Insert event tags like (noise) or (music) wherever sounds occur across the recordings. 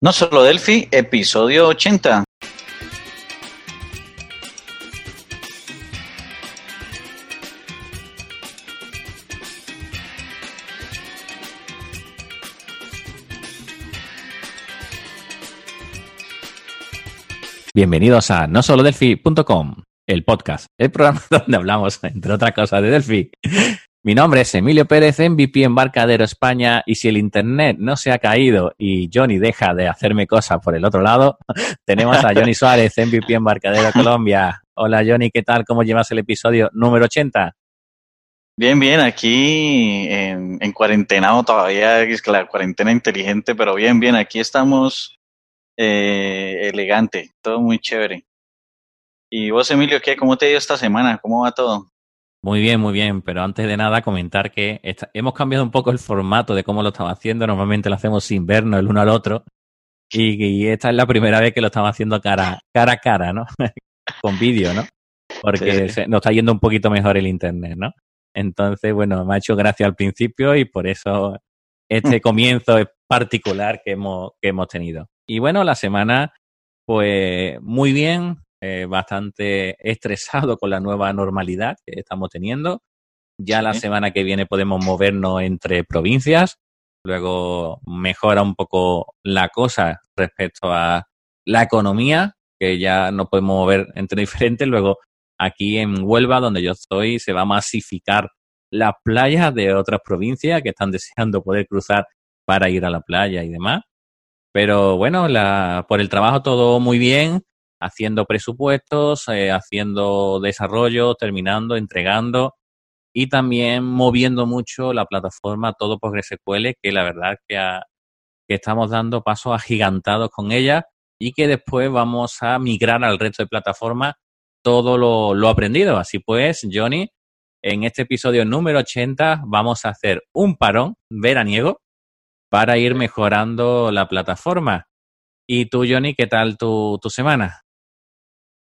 No solo Delphi, episodio 80. Bienvenidos a nosolodelphi.com, el podcast, el programa (laughs) donde hablamos, entre otras cosas, de Delphi. Mi nombre es Emilio Pérez, MVP Embarcadero España, y si el internet no se ha caído y Johnny deja de hacerme cosas por el otro lado, (laughs) tenemos a Johnny Suárez, MVP Embarcadero Colombia. Hola Johnny, ¿qué tal? ¿Cómo llevas el episodio número 80? Bien, bien, aquí en, en cuarentena todavía, es la cuarentena inteligente, pero bien, bien, aquí estamos eh, elegante, todo muy chévere. ¿Y vos, Emilio, qué? ¿Cómo te ha ido esta semana? ¿Cómo va todo? Muy bien, muy bien, pero antes de nada comentar que hemos cambiado un poco el formato de cómo lo estamos haciendo. Normalmente lo hacemos sin vernos el uno al otro y, esta es la primera vez que lo estamos haciendo cara, cara a cara, ¿no? (laughs) Con vídeo, ¿no? Porque nos está yendo un poquito mejor el internet, ¿no? Entonces, bueno, me ha hecho gracia al principio y por eso este comienzo es particular que hemos, que hemos tenido. Y bueno, la semana, pues muy bien, eh, bastante estresado con la nueva normalidad que estamos teniendo. Ya la semana que viene podemos movernos entre provincias. Luego mejora un poco la cosa respecto a la economía, que ya no podemos mover entre (laughs) diferentes. Luego aquí en Huelva, donde yo estoy, se va a masificar las playas de otras provincias que están deseando poder cruzar para ir a la playa y demás. Pero bueno, la, por el trabajo todo muy bien haciendo presupuestos, eh, haciendo desarrollo, terminando, entregando y también moviendo mucho la plataforma todo PostgreSQL, que la verdad que, que estamos dando pasos agigantados con ella y que después vamos a migrar al resto de plataformas todo lo, lo aprendido. Así pues, Johnny, en este episodio número 80 vamos a hacer un parón veraniego para ir mejorando la plataforma. ¿Y tú, Johnny, qué tal tu, tu semana?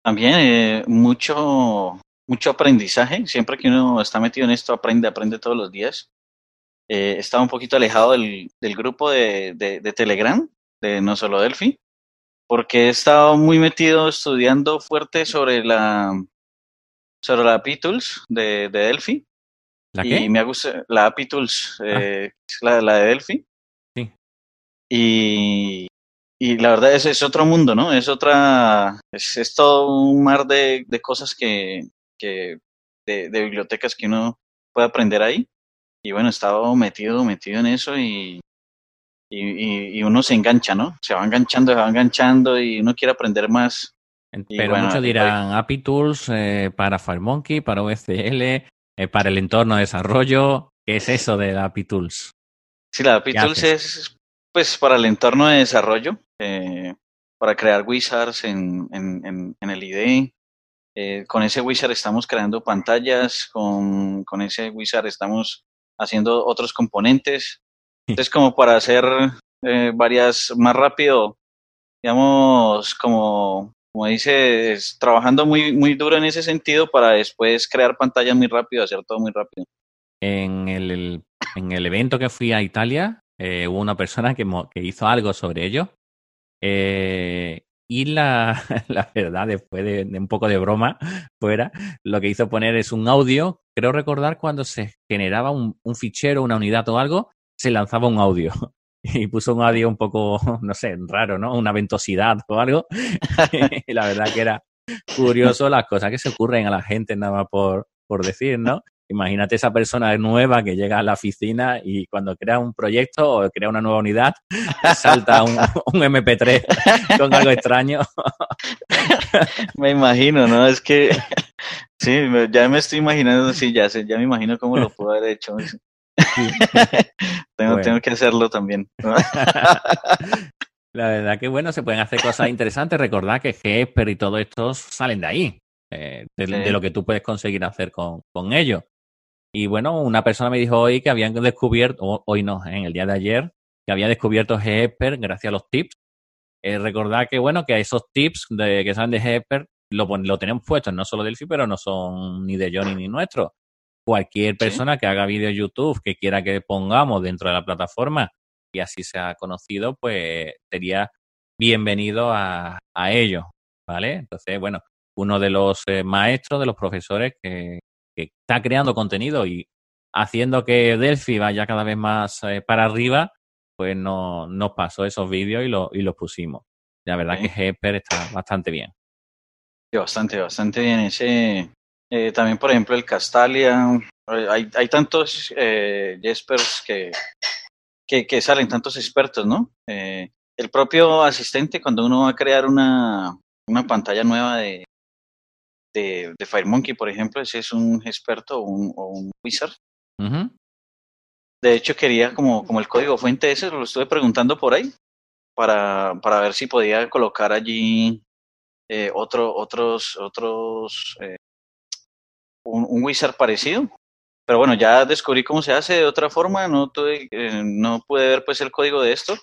También eh, mucho, mucho aprendizaje. Siempre que uno está metido en esto, aprende, aprende todos los días. Eh, estaba un poquito alejado del, del grupo de, de, de, Telegram, de No Solo Delphi, porque he estado muy metido estudiando fuerte sobre la sobre la API Tools de, de Delphi. ¿La qué? Y me gusta la API Tools, eh, la, la de Delphi. Sí. Y, y la verdad es, es otro mundo, ¿no? Es otra, es, es todo un mar de, de cosas que, que de, de, bibliotecas que uno puede aprender ahí. Y bueno, he estado metido, metido en eso y, y, y, uno se engancha, ¿no? Se va enganchando, se va enganchando y uno quiere aprender más. Pero bueno, muchos dirán API Tools eh, para FireMonkey, para OSCL, eh, para el entorno de desarrollo. ¿Qué es eso de la API Tools? Sí, la API Tools es pues para el entorno de desarrollo eh, para crear wizards en, en, en el IDE. Eh, con ese wizard estamos creando pantallas, con, con ese wizard estamos haciendo otros componentes. Entonces, como para hacer eh, varias más rápido, digamos, como, como dice, es, trabajando muy, muy duro en ese sentido para después crear pantallas muy rápido, hacer todo muy rápido. En el, el en el evento que fui a Italia, eh, hubo una persona que, que, hizo algo sobre ello eh, y la, (laughs) la, verdad, después de, un poco de broma fuera, lo que hizo poner es un audio. Creo recordar cuando se generaba un, un fichero, una unidad o algo, se lanzaba un audio. (laughs) Y puso un audio un poco, (laughs) no sé, raro, ¿no? Una ventosidad o algo. y la verdad que era curioso las cosas que se ocurren a la gente nada más por, por decir, ¿no? Imagínate esa persona nueva que llega a la oficina y cuando crea un proyecto o crea una nueva unidad, salta un, (laughs) un MP3 con algo extraño. (laughs) me imagino, ¿no? Es que (laughs) sí, ya me estoy imaginando, sí, ya sé, ya me imagino cómo lo puedo haber hecho. Sí. tengo, bueno. tengo que hacerlo también. La verdad que bueno, se pueden hacer cosas interesantes. Recordad que Gesper y todo esto salen de ahí, eh, de, sí. de, lo que tú puedes conseguir hacer con, con ellos. Y bueno, una persona me dijo hoy que habían descubierto, hoy no, en el día de ayer, que había descubierto GEPER gracias a los tips. Eh, recordad que bueno, que esos tips de, que salen de GEPER lo, lo tenemos puestos, no solo Delphi, pero no son ni de Johnny ni nuestro. Cualquier persona ¿Sí? que haga vídeo YouTube que quiera que pongamos dentro de la plataforma y así se ha conocido, pues sería bienvenido a, a ello, ¿vale? Entonces, bueno, uno de los eh, maestros, de los profesores que, que, está creando contenido y haciendo que Delphi vaya cada vez más eh, para arriba, pues no, nos pasó esos vídeos y, lo, y los pusimos. La verdad que Hesper está bastante bien. Sí, bastante, bastante bien. Ese, eh, también, por ejemplo, el Castalia. Hay, hay tantos eh, Jespers que, que, que, salen, tantos expertos, ¿no? Eh, el propio asistente, cuando uno va a crear una, una pantalla nueva de, de, de FireMonkey, por ejemplo, ese es un experto o un, o un wizard. De hecho, quería como, como el código fuente ese, lo estuve preguntando por ahí, para, para ver si podía colocar allí eh, otro, otros, otros, eh, un, un, wizard parecido. Pero bueno, ya descubrí cómo se hace de otra forma, no, tuve, eh, no pude ver pues el código de esto,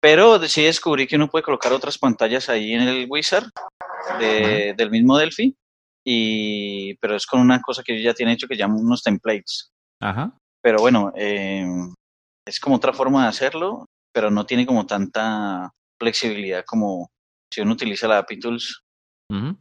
pero sí descubrí que uno puede colocar otras pantallas ahí en el wizard de, del mismo Delphi, y, pero es con una cosa que yo ya tiene hecho que llaman unos templates. Ajá. Pero bueno, eh, es como otra forma de hacerlo, pero no tiene como tanta flexibilidad como si uno utiliza la API Tools. Uh -huh.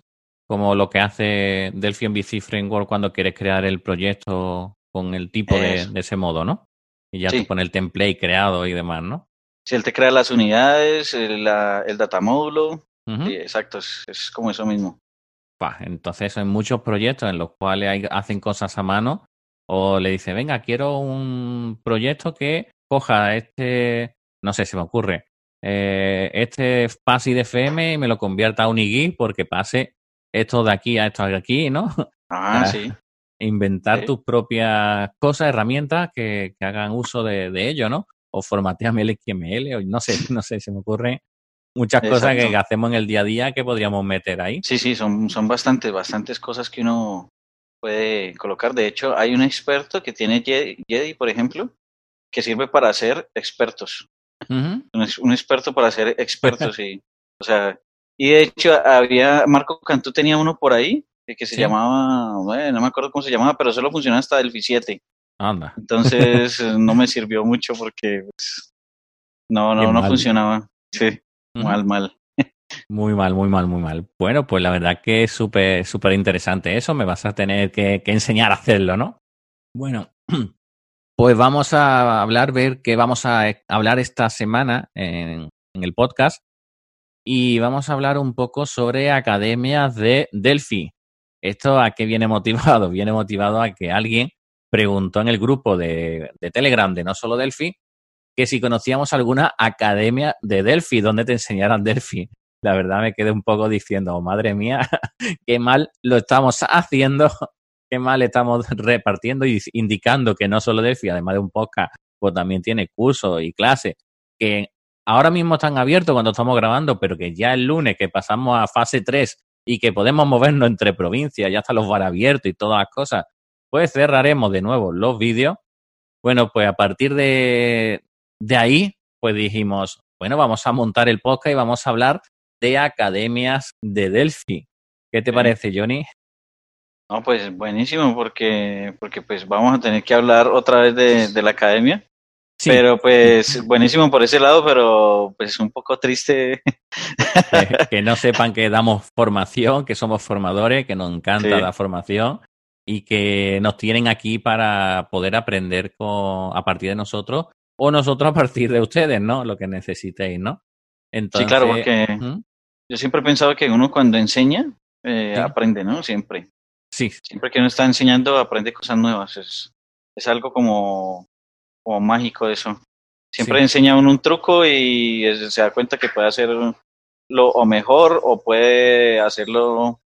Como lo que hace Delphi MVC Framework cuando quieres crear el proyecto con el tipo de, de, ese modo, ¿no? Y ya sí. tú pones el template creado y demás, ¿no? Si él te crea las unidades, el, la, el data módulo. Uh -huh. sí, exacto, es, es, como eso mismo. Bah, entonces hay muchos proyectos en los cuales hay, hacen cosas a mano o le dice, venga, quiero un proyecto que coja este, no sé, se me ocurre, eh, este PASI de FM y me lo convierta a un IGI porque pase esto de aquí a esto de aquí, ¿no? Ah, (laughs) sí. Inventar sí. tus propias cosas, herramientas que, que hagan uso de, de, ello, ¿no? O formateame el XML, o no sé, (laughs) no sé, se me ocurre muchas Exacto. cosas que, hacemos en el día a día que podríamos meter ahí. Sí, sí, son, son bastantes, bastantes cosas que uno puede colocar. De hecho, hay un experto que tiene Jedi, por ejemplo, que sirve para hacer expertos. Uh -huh. un, un, experto para ser expertos, (laughs) y, o sea, y de hecho había, Marco Cantú tenía uno por ahí, que se ¿Sí? llamaba, bueno, no me acuerdo cómo se llamaba, pero solo funcionaba hasta el 7. Anda. (laughs) Entonces no me sirvió mucho porque pues, no, no, no funcionaba. Sí. Mal, mal. Muy mal, muy mal, muy mal. Bueno, pues la verdad que es súper, súper interesante eso. Me vas a tener que, que, enseñar a hacerlo, ¿no? Bueno, (clears throat) pues vamos a hablar, ver qué vamos a hablar esta semana en, en el podcast. Y vamos a hablar un poco sobre academias de Delphi. ¿Esto a qué viene motivado? (laughs) Viene motivado a que alguien preguntó en el grupo de, de Telegram de No Solo Delphi que si conocíamos alguna academia de Delphi donde te enseñaran Delphi la verdad me quedé un poco diciendo, oh, madre mía, (laughs) qué mal lo estamos haciendo, (laughs) qué mal estamos repartiendo y indicando que no solo Delphi, además de un podcast, pues también tiene cursos y clases que ahora mismo están abiertos cuando estamos grabando, pero que ya el lunes que pasamos a fase 3 y que podemos movernos entre provincias, ya están los bar abiertos y todas las cosas, pues cerraremos de nuevo los vídeos. Bueno, pues a partir de, de ahí, pues dijimos, bueno, vamos a montar el podcast y vamos a hablar de academias de Delphi. ¿Qué te sí. parece, Johnny? No, pues buenísimo, porque, porque pues vamos a tener que hablar otra vez de, de la academia. Sí. Pero pues buenísimo por ese lado, pero pues un poco triste. Que, que no sepan que damos formación, que somos formadores, que nos encanta sí. la formación y que nos tienen aquí para poder aprender con, a partir de nosotros o nosotros a partir de ustedes, ¿no? Lo que necesitéis, ¿no? Entonces, sí, claro, porque yo siempre he pensado que uno cuando enseña, eh, sí. aprende, ¿no? Siempre. Sí. Siempre que uno está enseñando, aprende cosas nuevas. Es, es algo como, como mágico eso. Siempre sí. enseña uno un truco y es, se da cuenta que puede hacerlo o mejor o puede hacerlo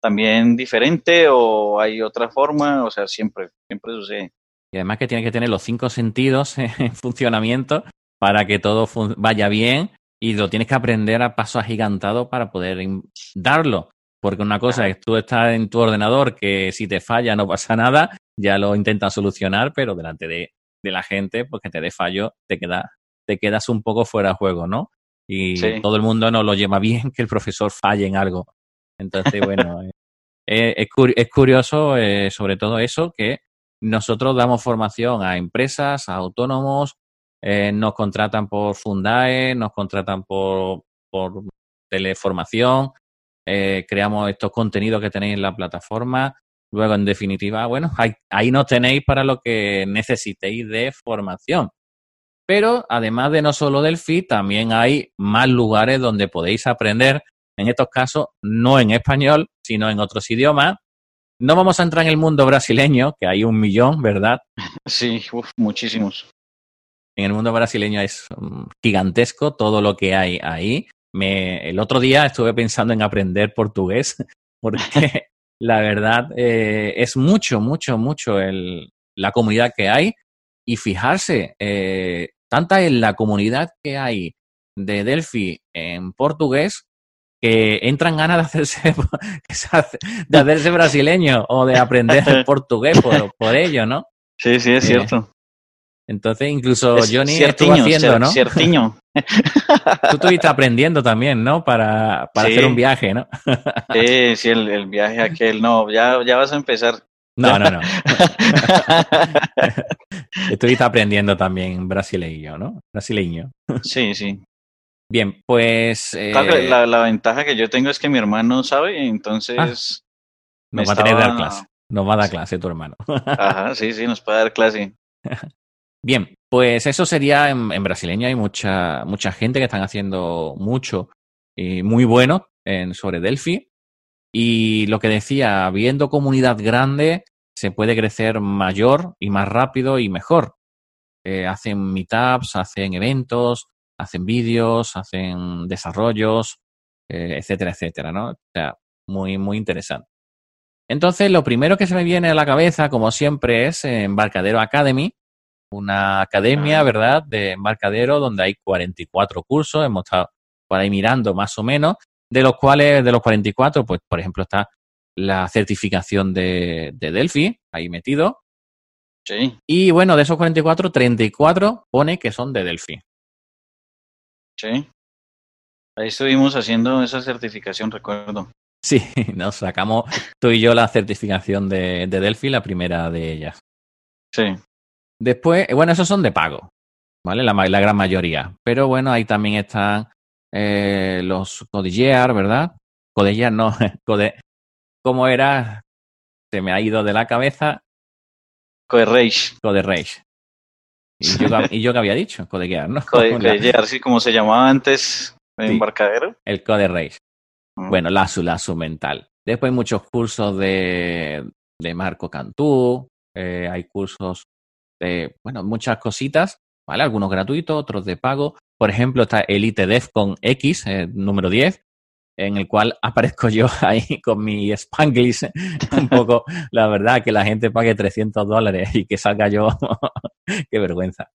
también diferente o hay otra forma, o sea, siempre, siempre sucede. Y además que tiene que tener los cinco sentidos (laughs) en funcionamiento para que todo vaya bien y lo tienes que aprender a paso agigantado para poder darlo. Porque una cosa es tú estás en tu ordenador que si te falla no pasa (laughs) nada, ya lo intentas solucionar, pero delante de, de la gente, pues que te dé fallo, te, queda, te quedas un poco fuera de juego, ¿no? Y sí. todo el mundo no lo lleva bien que el profesor falle en algo. Entonces, bueno, (laughs) eh, es, es, curioso eh, sobre todo eso, que nosotros damos formación a empresas, a autónomos, eh, nos contratan por Fundae, nos contratan por, por teleformación, eh, creamos estos contenidos que tenéis en la plataforma. Luego, en definitiva, bueno, ahí, ahí nos tenéis para lo que necesitéis de formación. Pero además de no solo Delphi, también hay más lugares donde podéis aprender, en estos casos, no en español, sino en otros idiomas. No vamos a entrar en el mundo brasileño, que hay un millón, ¿verdad? Sí, muchísimos. En el mundo brasileño es mm, gigantesco todo lo que hay ahí. Me, el otro día estuve pensando en aprender portugués, (laughs) porque (laughs) la verdad eh, es mucho, mucho, mucho el, la comunidad que hay. Y fijarse, eh, tanta es la comunidad que hay de Delphi en portugués que entran ganas de hacerse, (laughs) de hacerse brasileño o de aprender (laughs) portugués por, por ello, ¿no? Sí, sí, es cierto. Entonces, incluso Johnny estuvo haciendo, ¿no? Ciertiño. (laughs) Tú estuviste aprendiendo también, ¿no? Para, para hacer un viaje, ¿no? sí, sí, el, el, viaje aquel, no, ya, ya vas a empezar. No, no, no. estuviste aprendiendo también brasileño, ¿no? Brasileño. sí, sí. Bien, pues... Eh... la, la, ventaja que yo tengo es que mi hermano sabe, entonces... Ah, nos va a tener que dar clase. Nos va a dar clase tu hermano. (laughs) Ajá, sí, sí, nos puede dar clase. Bien, pues eso sería en, en, brasileño. Hay mucha, mucha gente que están haciendo mucho y muy bueno en, sobre Delphi. Y lo que decía, viendo comunidad grande, se puede crecer mayor y más rápido y mejor. Eh, hacen meetups, hacen eventos, hacen vídeos, hacen desarrollos, eh, etcétera, etcétera, ¿no? O sea, muy, muy interesante. Entonces, lo primero que se me viene a la cabeza, como siempre, es Embarcadero Academy, una academia, ¿verdad?, de embarcadero donde hay 44 cursos, hemos estado por ahí mirando más o menos, de los cuales, de los 44, pues, por ejemplo, está la certificación de, de Delphi, ahí metido. Sí. Y bueno, de esos 44, 34 pone que son de Delphi. Sí. Ahí estuvimos haciendo esa certificación, recuerdo. Sí, (laughs) nos sacamos tú y yo la certificación de, de Delphi, la primera de ellas. Sí. Después, bueno, esos son de pago, ¿vale? La, la gran mayoría. Pero bueno, ahí también están eh, los Codillear, ¿verdad? Codillear no, (laughs) Code, ¿cómo era? Se me ha ido de la cabeza. Coderreish. Coderreish. ¿Y yo, ¿Y yo qué había dicho? Codillear, ¿no? Codillear, (laughs) (laughs) sí, como se llamaba antes, el sí, embarcadero. El Coderreish. Mm. Bueno, Lazo, Lazo mental. Después hay muchos cursos de, de Marco Cantú, eh, hay cursos de, bueno, muchas cositas, ¿vale? Algunos gratuitos, otros de pago. Por ejemplo, está Elite con X, eh, número 10, en el cual aparezco yo (laughs) ahí con mi Spanglish, un poco, la verdad, que la gente pague 300 dólares y que salga yo, (laughs) qué vergüenza.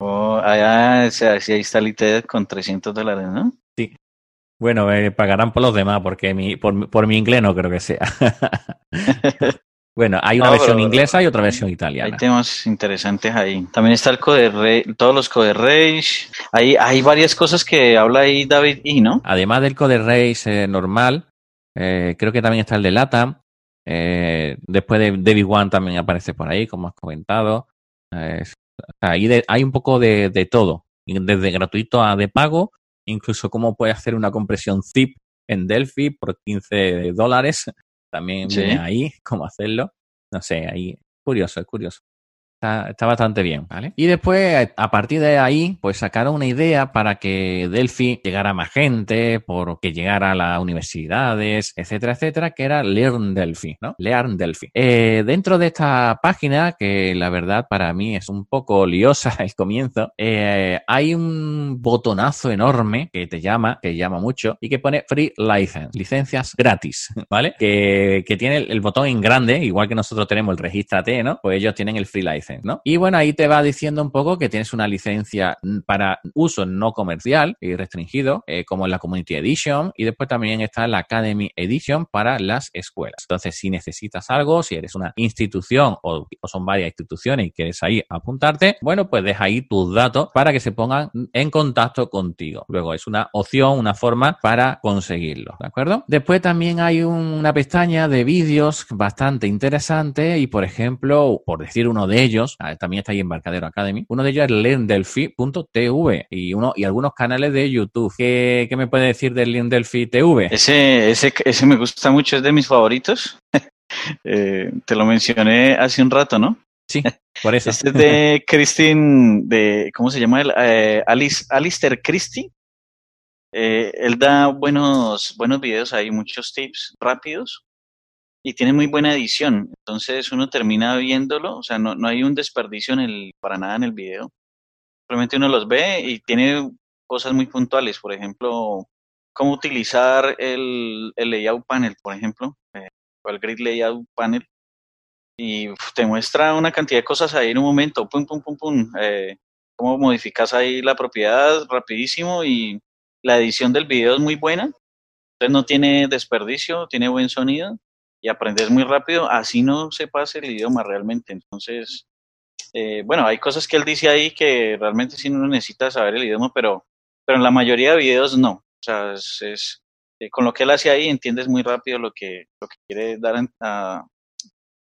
Oh, allá, ahí está con 300 dólares, ¿no? Sí. Bueno, me pagarán por los demás, porque mi, por, por mi inglés no creo que sea. (laughs) Bueno, hay una no, versión inglesa y otra versión italiana. Hay temas interesantes ahí. También está el Code todos los Code Rage. Hay, hay varias cosas que habla ahí David y ¿no? Además del Code Rage eh, normal, eh, creo que también está el de Lata. Eh, después de David One también aparece por ahí, como has comentado. ahí de, hay un poco de, de todo, desde gratuito a de pago, incluso cómo puedes hacer una compresión zip en Delphi por 15 dólares también Sí. ahí cómo hacerlo. No sé, ahí curioso, es curioso. Está, bastante bien, ¿vale? Y después, a partir de ahí, pues sacaron una idea para que Delphi llegara a más gente, por que llegara a las universidades, etcétera, etcétera, que era Learn Delphi, ¿no? Learn Delphi. Eh, dentro de esta página, que la verdad para mí es un poco liosa (laughs) el comienzo, eh, hay un botonazo enorme que te llama, que llama mucho, y que pone Free License, licencias gratis, (laughs) ¿vale? Que, que tiene el, el botón en grande, igual que nosotros tenemos el Regístrate, ¿no? Pues ellos tienen el Free License. Y bueno, ahí te va diciendo un poco que tienes una licencia para uso no comercial y restringido, eh, como la Community Edition, y después también está la Academy Edition para las escuelas. Entonces, si necesitas algo, si eres una institución o, son varias instituciones y quieres ahí apuntarte, bueno, pues deja ahí tus datos para que se pongan en contacto contigo. Luego es una opción, una forma para conseguirlo, ¿de acuerdo? Después también hay un, una pestaña de vídeos bastante interesante y, por ejemplo, por decir uno de ellos, ah, también está ahí Embarcadero Academy, uno de ellos es learndelphi.tv y uno y algunos canales de YouTube. ¿Qué, qué me puede decir del Learndelphi TV? Ese, ese, ese me gusta mucho, es de mis favoritos. (laughs) Eh, te lo mencioné hace un rato, ¿no? Sí, (laughs) por eso. Este es de Christine, de, ¿cómo se llama? Eh, Alice, Alistair Christie. Eh, él da buenos, buenos videos ahí, muchos tips rápidos y tiene muy buena edición. Entonces uno termina viéndolo, o sea, no, no hay un desperdicio en el, para nada en el video. Simplemente uno los ve y tiene cosas muy puntuales, por ejemplo, cómo utilizar el, layout panel, por ejemplo, eh, o el grid layout panel y te muestra una cantidad de cosas ahí en un momento, pum, pum, pum, pum, eh, cómo modificas ahí la propiedad rapidísimo y la edición del video es muy buena, entonces no tiene desperdicio, tiene buen sonido y aprendes muy rápido, así no se pase el idioma realmente, entonces, eh, bueno, hay cosas que él dice ahí que realmente sí no necesita saber el idioma, pero, pero en la mayoría de videos no, o sea, es, eh, con lo que él hace ahí entiendes muy rápido lo que, lo que quiere dar a,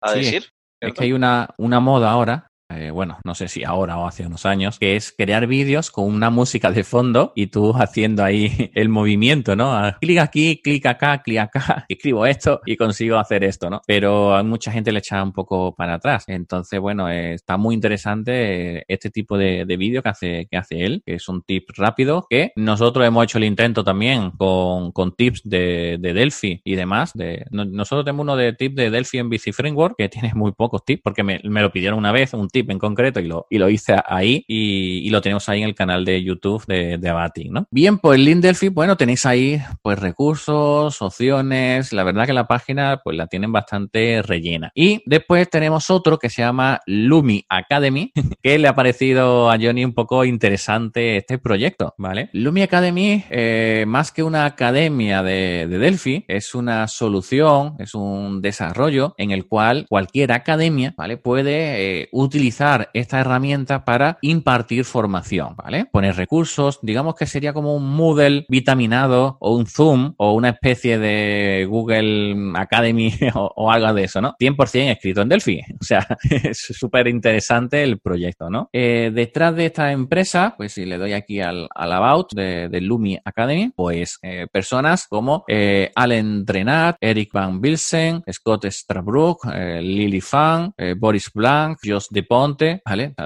a decir. Es que hay una, una moda ahora eh, bueno, no sé si ahora o hace unos años, que es crear vídeos con una música de fondo y tú haciendo ahí (laughs) el movimiento, ¿no? Clic aquí, clic acá, clic acá, (laughs) escribo esto y consigo hacer esto, ¿no? Pero a mucha gente le echa un poco para atrás. Entonces, bueno, eh, está muy interesante eh, este tipo de, de vídeo que hace, que hace él, que es un tip rápido que nosotros hemos hecho el intento también con, con tips de, de Delphi y demás. De, nosotros tenemos uno de tips de Delphi en BC Framework que tiene muy pocos tips porque me, me lo pidieron una vez, un tip en concreto y lo, y lo hice ahí y, lo tenemos ahí en el canal de YouTube de, de Abati, ¿no? Bien, pues el link Delphi, bueno, tenéis ahí pues recursos, opciones, la verdad que la página pues la tienen bastante rellena. Y después tenemos otro que se llama Lumi Academy, (laughs) que le ha parecido a Johnny un poco interesante este proyecto, ¿vale? Lumi Academy, eh, más que una academia de, de Delphi, es una solución, es un desarrollo en el cual cualquier academia, ¿vale? Puede eh, utilizar esta herramienta para impartir formación, ¿vale? Poner recursos, digamos que sería como un Moodle vitaminado o un Zoom o una especie de Google Academy (laughs) o, algo de eso, ¿no? 100% escrito en Delphi. (laughs) O sea, (laughs) es súper interesante el proyecto, ¿no? Eh, detrás de esta empresa, pues si le doy aquí al, About de, Lumi Academy, pues eh, personas como eh, Allen Drenat, Eric Van Bilsen, Scott Strabrook, Lily Fan, Boris Blanc, Josh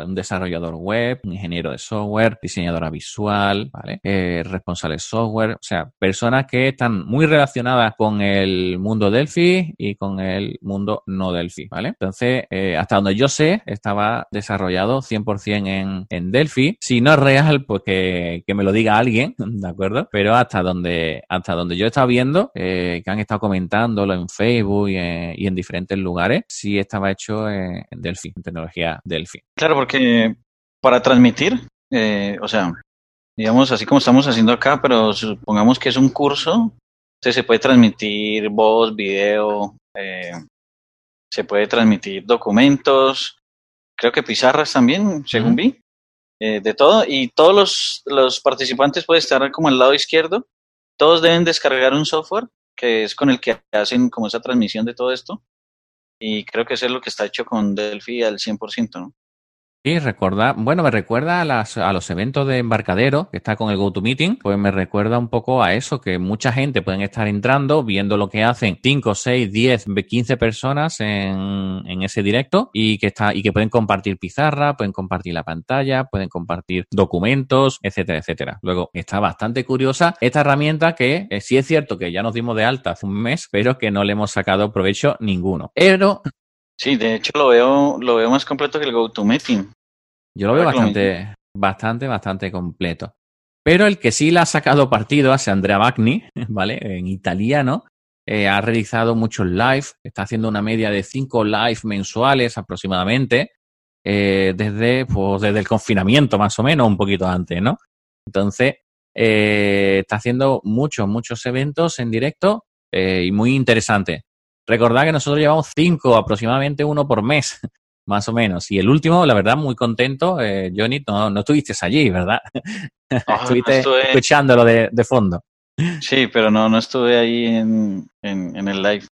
Un desarrollador web, un ingeniero de software, diseñadora visual, ¿vale? Eh, responsable de software, o sea, personas que están muy relacionadas con el mundo Delphi y con el mundo no Delphi, ¿vale? Entonces, eh, hasta donde yo sé, estaba desarrollado 100% en, en Delphi. Si no es real, pues que, me lo diga alguien, (laughs) ¿de acuerdo? Pero hasta donde, hasta donde yo he estado viendo, eh, que han estado comentándolo en Facebook y en, diferentes lugares, sí estaba hecho en Delphi, en tecnología Delphi. Claro, porque para transmitir, eh, o sea, digamos así como estamos haciendo acá, pero supongamos que es un curso, entonces se puede transmitir voz, video, eh, se puede transmitir documentos, creo que pizarras también, según vi, eh, de todo, y todos los, los participantes pueden estar como al lado izquierdo, todos deben descargar un software que es con el que hacen como esa transmisión de todo esto, y creo que eso es lo que está hecho con Delphi al 100%, ¿no? Sí, recuerda, bueno, me recuerda a, las, a los eventos de embarcadero que está con el GoToMeeting, pues me recuerda un poco a eso, que mucha gente pueden estar entrando, viendo lo que hacen 5, 6, 10, 15 personas en, en ese directo y que está, y que pueden compartir pizarra, pueden compartir la pantalla, pueden compartir documentos, etcétera, etcétera. Luego, está bastante curiosa esta herramienta que eh, sí es cierto que ya nos dimos de alta hace un mes, pero que no le hemos sacado provecho ninguno. Pero Sí, de hecho lo veo, lo veo más completo que el GoToMeeting. Yo lo veo bastante, bastante, bastante completo. Pero el que sí le ha sacado partido hace Andrea Bagni, (laughs) ¿vale? En italiano. Eh, ha realizado muchos live, está haciendo una media de cinco live mensuales aproximadamente, eh, desde, pues, desde el confinamiento más o menos, un poquito antes, ¿no? Entonces, eh, está haciendo muchos, muchos eventos en directo y muy interesante. Recordad que nosotros llevamos cinco, aproximadamente uno por mes, (laughs) más o menos. Y el último, la verdad, muy contento. Eh, Johnny, no, no estuviste allí, ¿verdad? (laughs) estuviste escuchándolo de, de, fondo. Sí, pero no, no estuve ahí en, en, en, el live.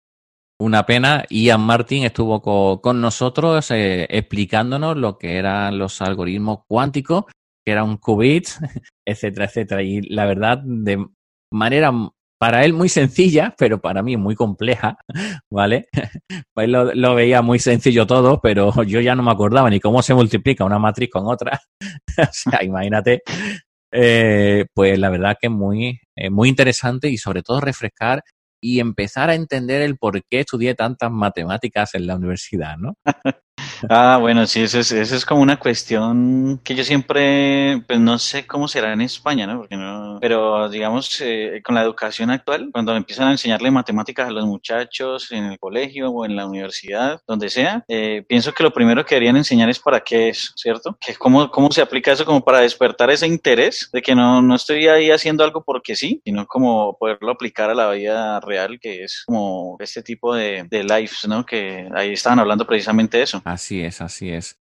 una pena. Ian Martin estuvo con, nosotros eh, explicándonos lo que eran los algoritmos cuánticos, que era un qubit, (laughs) etcétera, etcétera. Y la verdad, de manera para él muy sencilla, pero para mí muy compleja, (laughs) ¿vale? (laughs) Pues lo, lo, veía muy sencillo todo, pero (laughs) yo ya no me acordaba ni cómo se multiplica una matriz con otra. o sea, imagínate. Eh, pues la verdad que es muy, eh, muy interesante y sobre todo refrescar y empezar a entender el por qué estudié tantas matemáticas en la universidad, ¿no? (laughs) Ah, bueno, sí, eso es, eso es como una cuestión que yo siempre, pues no sé cómo será en España, ¿no? Porque no, pero digamos, eh, con la educación actual, cuando empiezan a enseñarle matemáticas a los muchachos en el colegio o en la universidad, donde sea, eh, pienso que lo primero que deberían enseñar es para qué es, ¿cierto? Que cómo, cómo se aplica eso como para despertar ese interés de que no, no estoy ahí haciendo algo porque sí, sino como poderlo aplicar a la vida real, que es como este tipo de, de lives, ¿no? Que ahí estaban hablando precisamente de eso. Así es, así es.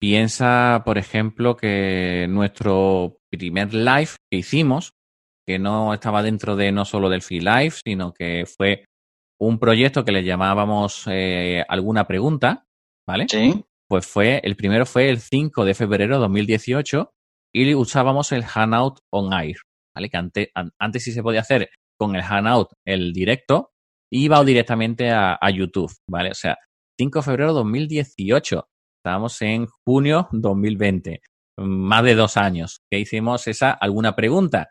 Piensa, por ejemplo, que nuestro primer live que hicimos, que no estaba dentro de no solo del Free Live, sino que fue un proyecto que le llamábamos eh, alguna pregunta, ¿vale? Sí. Pues fue, el primero fue el 5 de febrero de 2018 y usábamos el Hangout on Air, ¿vale? Que antes, antes sí se podía hacer con el Hangout el directo, iba directamente a, a YouTube, ¿vale? O sea, 5 de febrero de 2018. Estábamos en junio 2020. Más de dos años que hicimos esa alguna pregunta.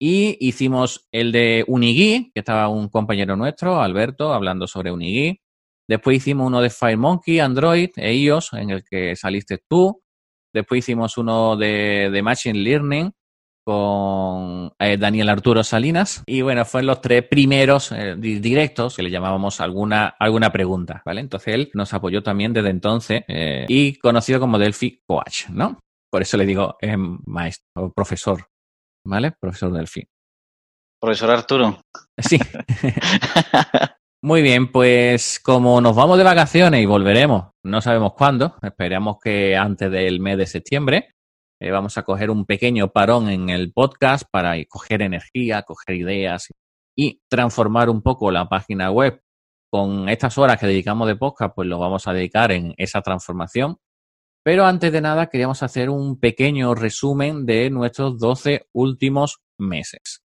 Y hicimos el de Unigui, que estaba un compañero nuestro, Alberto, hablando sobre Unigui. Después hicimos uno de FireMonkey, Android e iOS, en el que saliste tú. Después hicimos uno de, de Machine Learning, con eh, Daniel Arturo Salinas y bueno, fue en los tres primeros eh, directos que le llamábamos alguna, alguna pregunta, ¿vale? Entonces él nos apoyó también desde entonces eh, y conocido como Delphi Coach, ¿no? Por eso le digo maestro o profesor, ¿vale? Profesor Delphi. Profesor Arturo. Sí. (laughs) Muy bien, pues como nos vamos de vacaciones y volveremos, no sabemos cuándo, esperamos que antes del mes de septiembre, eh, vamos a coger un pequeño parón en el podcast para coger energía, coger ideas y transformar un poco la página web. Con estas horas que dedicamos de podcast, pues lo vamos a dedicar en esa transformación. Pero antes de nada, queríamos hacer un pequeño resumen de nuestros 12 últimos meses.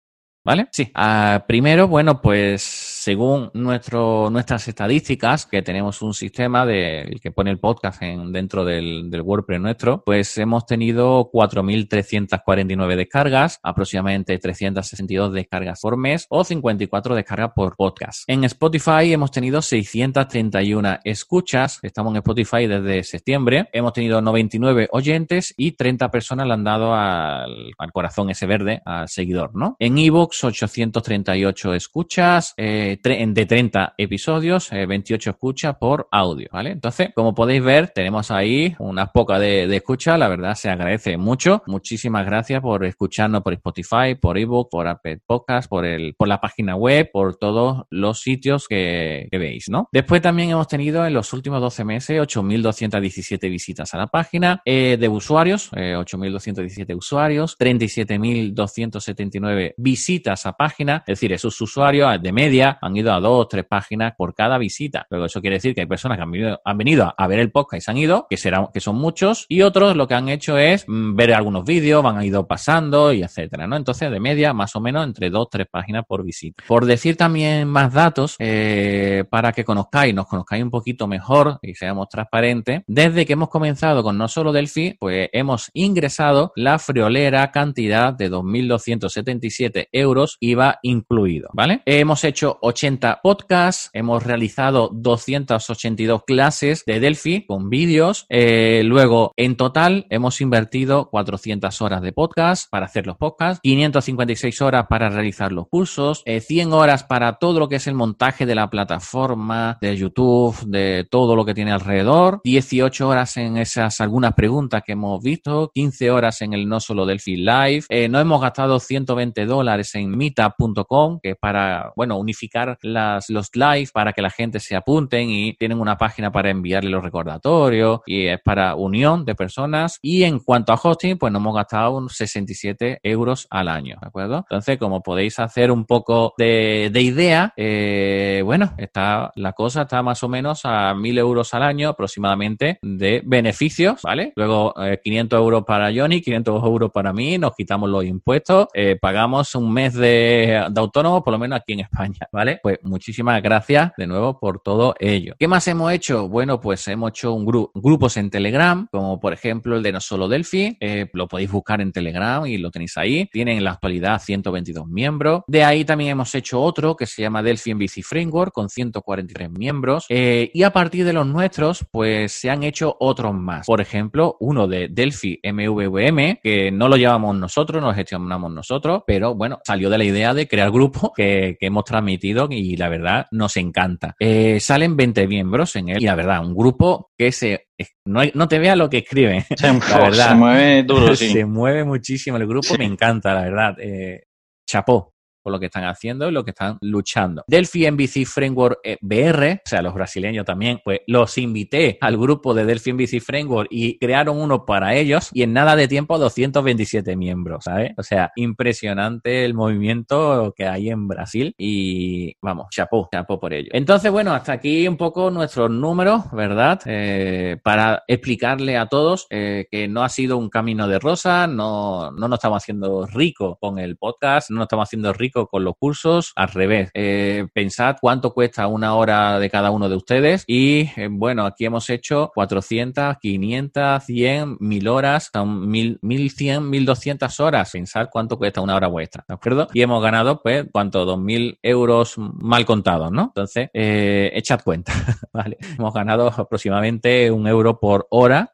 ¿Vale? Sí. Ah, primero, bueno, pues según nuestro, nuestras estadísticas, que tenemos un sistema de, que pone el podcast en, dentro del, del WordPress nuestro, pues hemos tenido 4.349 descargas, aproximadamente 362 descargas por mes o 54 descargas por podcast. En Spotify hemos tenido 631 escuchas, estamos en Spotify desde septiembre, hemos tenido 99 oyentes y 30 personas le han dado al, al corazón ese verde, al seguidor, ¿no? En Evox 838 escuchas, eh, de 30 episodios, 28 eh, escuchas por audio, ¿vale? Entonces, como podéis ver, tenemos ahí unas pocas de, de escucha, la verdad se agradece mucho. Muchísimas gracias por escucharnos por Spotify, por ebook, por Apple Podcast, por, el, por la página web, por todos los sitios que, veis, ¿no? Después también hemos tenido en los últimos 12 meses 8.217 visitas a la página eh, de usuarios, 8.217 usuarios, 37.279 visitas a esa página, es decir, esos usuarios de media han ido a dos o tres páginas por cada visita. Luego eso quiere decir que hay personas que han venido, a ver el podcast y se han ido, que serán, que son muchos, y otros lo que han hecho es mm, ver algunos vídeos, van a ido pasando y etcétera, ¿no? Entonces, de media, más o menos entre dos o tres páginas por visita. Por decir también más datos, eh, para que conozcáis, nos conozcáis un poquito mejor y seamos transparentes, desde que hemos comenzado con no solo Delphi, pues hemos ingresado la friolera cantidad de 2.277 euros iba incluido, ¿vale? Hemos hecho 80 podcasts, hemos realizado 282 clases de Delphi con vídeos, eh, luego en total hemos invertido 400 horas de podcast para hacer los podcasts, 556 horas para realizar los cursos, 100 eh, horas para todo lo que es el montaje de la plataforma, de YouTube, de todo lo que tiene alrededor, 18 horas en esas algunas preguntas que hemos visto, 15 horas en el no solo Delphi Live, eh, no hemos gastado 120 dólares en meetup.com, que es para, bueno, unificar las, los live para que la gente se apunten y tienen una página para enviarle los recordatorios y es para unión de personas. Y en cuanto a hosting, pues nos hemos gastado unos 67 euros al año, ¿de acuerdo? Entonces, como podéis hacer un poco de, de idea, eh, bueno, está, la cosa está más o menos a 1000 euros al año aproximadamente de beneficios, ¿vale? Luego, 500 eh, euros para Johnny, 500 euros para mí, nos quitamos los impuestos, eh, pagamos un mes de, de autónomo, por lo menos aquí en España, ¿vale? Pues muchísimas gracias de nuevo por todo ello. ¿Qué más hemos hecho? Bueno, pues hemos hecho un grupo grupos en Telegram, como por ejemplo el de No Solo Delphi, eh, lo podéis buscar en Telegram y lo tenéis ahí. Tienen en la actualidad 122 miembros. De ahí también hemos hecho otro que se llama Delphi MVC Framework con 143 miembros. Eh, y a partir de los nuestros, pues se han hecho otros más. Por ejemplo, uno de Delphi MVVM, que no lo llevamos nosotros, no lo gestionamos nosotros, pero bueno, salió de la idea de crear grupo (laughs) que, hemos transmitido y la verdad nos encanta. Eh, salen 20 miembros en él y la verdad, un grupo que se no, no te vea lo que escriben. (laughs) Se, la verdad. se mueve duro, (laughs) sí. Se mueve muchísimo el grupo, me encanta, la verdad. Eh, chapó lo que están haciendo y lo que están luchando. Delphi MVC Framework eh, BR, o sea, los brasileños también, pues los invité al grupo de Delphi MVC Framework y crearon uno para ellos y en nada de tiempo 227 miembros, ¿sabes? O sea, impresionante el movimiento que hay en Brasil y vamos, chapó, chapó por ello. Entonces, bueno, hasta aquí un poco nuestros números, ¿verdad? Eh, para explicarle a todos eh, que no ha sido un camino de rosa, no, no nos estamos haciendo rico con el podcast, no nos estamos haciendo rico con los cursos, al revés. Eh, pensad cuánto cuesta una hora de cada uno de ustedes y eh, bueno, aquí hemos hecho 400, 500, 100, 1000 horas, 1000, 1100, 1200 horas. Pensad cuánto cuesta una hora vuestra, ¿de acuerdo? Y hemos ganado, pues, ¿cuánto? 2000 euros mal contados, ¿no? Entonces, eh, echad cuenta, (laughs) ¿vale? Hemos ganado aproximadamente un euro por hora.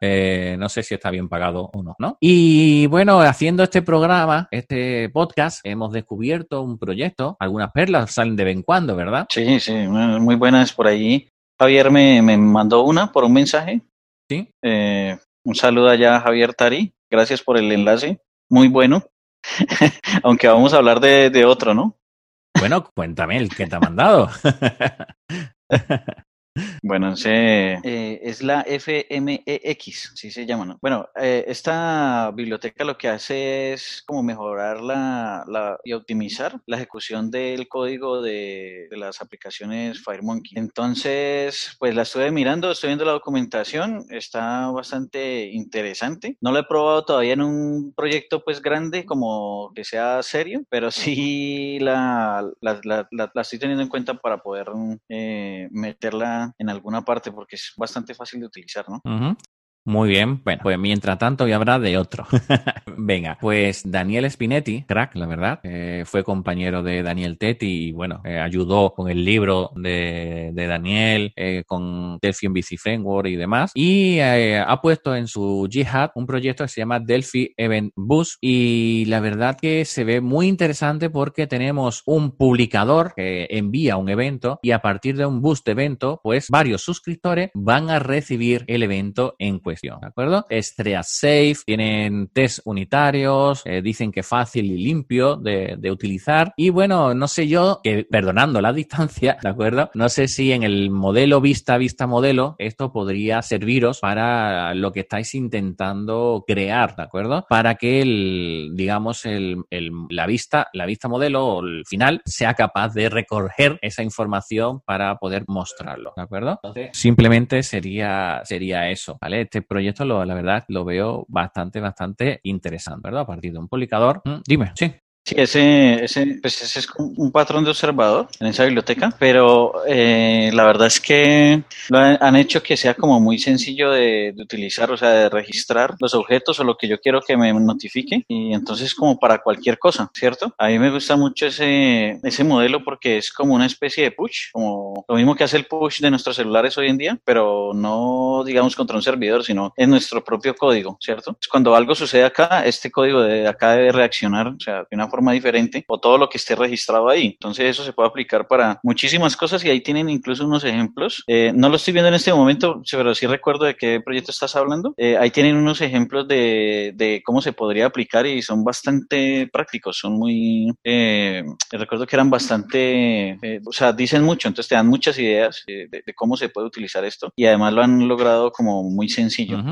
No sé si está bien pagado o no, ¿no? Y bueno, haciendo este programa, este podcast, hemos descubierto un proyecto. Algunas perlas salen de vez en cuando, ¿verdad? Sí, sí, muy buenas por ahí. Javier me, me mandó una por un mensaje. Sí. Eh, un saludo allá a Javier Tari. Gracias por el enlace. Muy bueno. (laughs) Aunque vamos a hablar de, de otro, ¿no? Bueno, cuéntame el que te ha mandado. (laughs) Bueno, eh, es la FMEX, sí se llama, ¿no? Bueno, eh, esta biblioteca lo que hace es como mejorar la, la y optimizar la ejecución del código de, de, las aplicaciones FireMonkey. Entonces, pues la estuve mirando, estoy viendo la documentación, está bastante interesante. No la he probado todavía en un proyecto pues grande como que sea serio, pero (laughs) sí la, la, la, la estoy teniendo en cuenta para poder eh, meterla en alguna parte porque es bastante fácil de utilizar, ¿no? Muy bien, bueno, pues mientras tanto ya habrá de otro. (laughs) Venga, pues Daniel Spinetti, crack, la verdad, eh, fue compañero de Daniel Tetti y bueno, eh, ayudó con el libro de, de Daniel, eh, con Delphi MVC Framework y demás. Y eh, ha puesto en su Jihad un proyecto que se llama Delphi Event Bus y la verdad que se ve muy interesante porque tenemos un publicador que envía un evento y a partir de un bus de evento, pues varios suscriptores van a recibir el evento en cuestión. ¿De acuerdo? Es safe, tienen test unitarios, eh, dicen que fácil y limpio de, de, utilizar. Y bueno, no sé yo, que perdonando la (laughs) distancia, ¿de acuerdo? No sé si en el modelo vista, vista modelo, esto podría serviros para lo que estáis intentando crear, ¿de acuerdo? Para que el, digamos, el, el, la vista, la vista modelo o el final sea capaz de recoger esa información para poder mostrarlo, ¿de acuerdo? Simplemente sería, sería eso, ¿vale? Este proyecto, lo, la verdad, lo veo bastante, bastante interesante, ¿verdad? A partir de un publicador. Mm, dime, sí. Sí, ese, ese, pues ese es un patrón de observador en esa biblioteca, pero eh, la verdad es que lo han hecho que sea como muy sencillo de, de, utilizar, o sea, de registrar los objetos o lo que yo quiero que me notifique y entonces como para cualquier cosa, ¿cierto? A mí me gusta mucho ese, ese modelo porque es como una especie de push, como lo mismo que hace el push de nuestros celulares hoy en día, pero no digamos contra un servidor, sino en nuestro propio código, ¿cierto? Cuando algo sucede acá, este código de acá debe reaccionar, o sea, de una forma diferente o todo lo que esté registrado ahí. Entonces eso se puede aplicar para muchísimas cosas y ahí tienen incluso unos ejemplos. Eh, no lo estoy viendo en este momento, pero sí recuerdo de qué proyecto estás hablando. Eh, ahí tienen unos ejemplos de, de, cómo se podría aplicar y son bastante prácticos, son muy, eh, recuerdo que eran bastante, o sea, dicen mucho, entonces te dan muchas ideas de, de, cómo se puede utilizar esto y además lo han logrado como muy sencillo.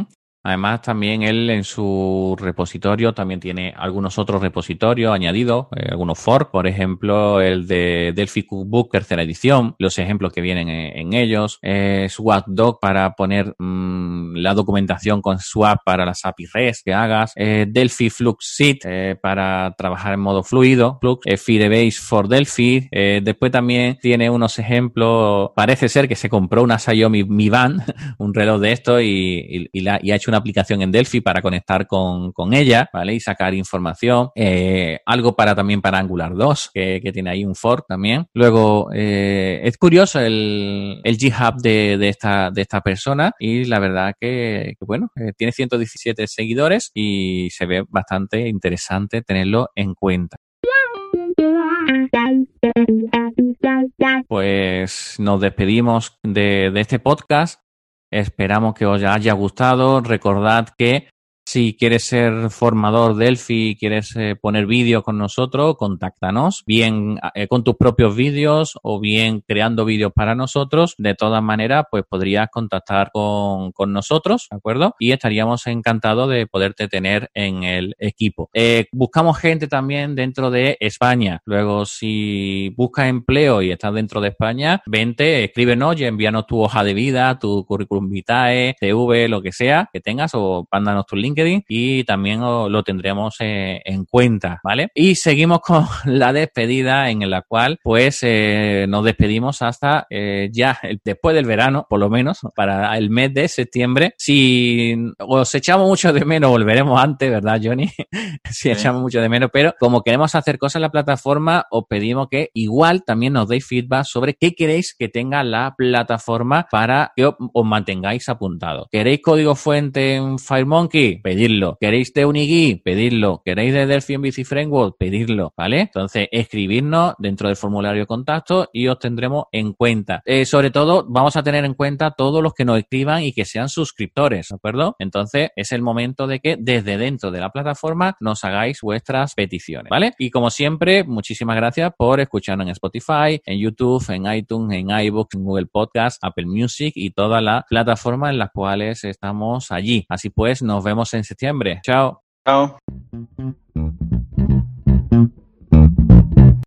Además, también él en su repositorio también tiene algunos otros repositorios añadidos, eh, algunos fork, por ejemplo, el de Delphi Cookbook tercera edición, los ejemplos que vienen en, ellos, eh, SwapDoc para poner mm, la documentación con Swap para las API REST que hagas, eh, Delphi Flux eh, para trabajar en modo fluido, Flux, eh, Firebase for Delphi. después también tiene unos ejemplos, parece ser que se compró una Xiaomi Mi Band, (laughs) un reloj de esto y, y, la, y ha hecho una aplicación en Delphi para conectar con, con ella, ¿vale? Y sacar información. Eh, algo para también para Angular 2, que, que tiene ahí un fork también. Luego, eh, es curioso el, el GitHub de, de, esta, de esta persona y la verdad que, bueno, eh, tiene 117 seguidores y se ve bastante interesante tenerlo en cuenta. Pues nos despedimos de, de, este podcast. Esperamos que os haya gustado. Recordad que si quieres ser formador Delphi quieres eh, poner vídeo con nosotros, contáctanos, bien eh, con tus propios vídeos o bien creando vídeos para nosotros. De todas maneras, pues podrías contactar con, con nosotros, ¿de acuerdo? Y estaríamos encantados de poderte tener en el equipo. Eh, buscamos gente también dentro de España. Luego, si buscas empleo y estás dentro de España, vente, escríbenos y envíanos tu hoja de vida, tu currículum vitae, CV, lo que sea que tengas o mándanos tu link y también lo tendremos eh, en cuenta, ¿vale? Y seguimos (laughs) con la despedida en la cual pues eh, nos despedimos hasta eh, ya después del verano, por lo menos, para el mes de septiembre. Si os echamos mucho de menos, volveremos antes, ¿verdad, Johnny? (laughs) si echamos mucho de menos, pero como queremos hacer cosas en la plataforma, os pedimos que igual también nos deis feedback sobre qué queréis que tenga la plataforma para que os, os mantengáis apuntados. ¿Queréis código fuente en FireMonkey? Pedirlo. ¿Queréis de Unigui? Pedirlo. ¿Queréis de Delphi MVC Framework? Pedirlo, ¿vale? Entonces, escribirnos dentro del formulario de contacto y os tendremos en cuenta. Eh, sobre todo, vamos a tener en cuenta todos los que nos escriban y que sean suscriptores, ¿de acuerdo? Entonces, es el momento de que desde dentro de la plataforma nos hagáis vuestras peticiones, ¿vale? Y como siempre, muchísimas gracias por escucharnos en Spotify, en YouTube, en iTunes, en iBooks, en Google Podcast, Apple Music y todas las plataformas en las cuales estamos allí. Así pues, nos vemos en septiembre. Chao. Chao.